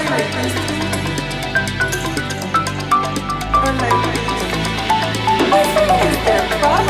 What is their problem?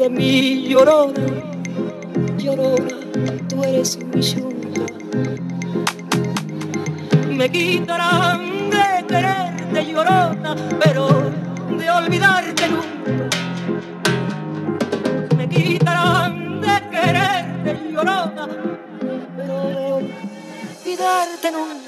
de mí, llorona, llorona, tú eres mi yunga. Me quitarán de quererte, llorona, pero de olvidarte nunca. Me quitarán de quererte, llorona, pero de olvidarte nunca.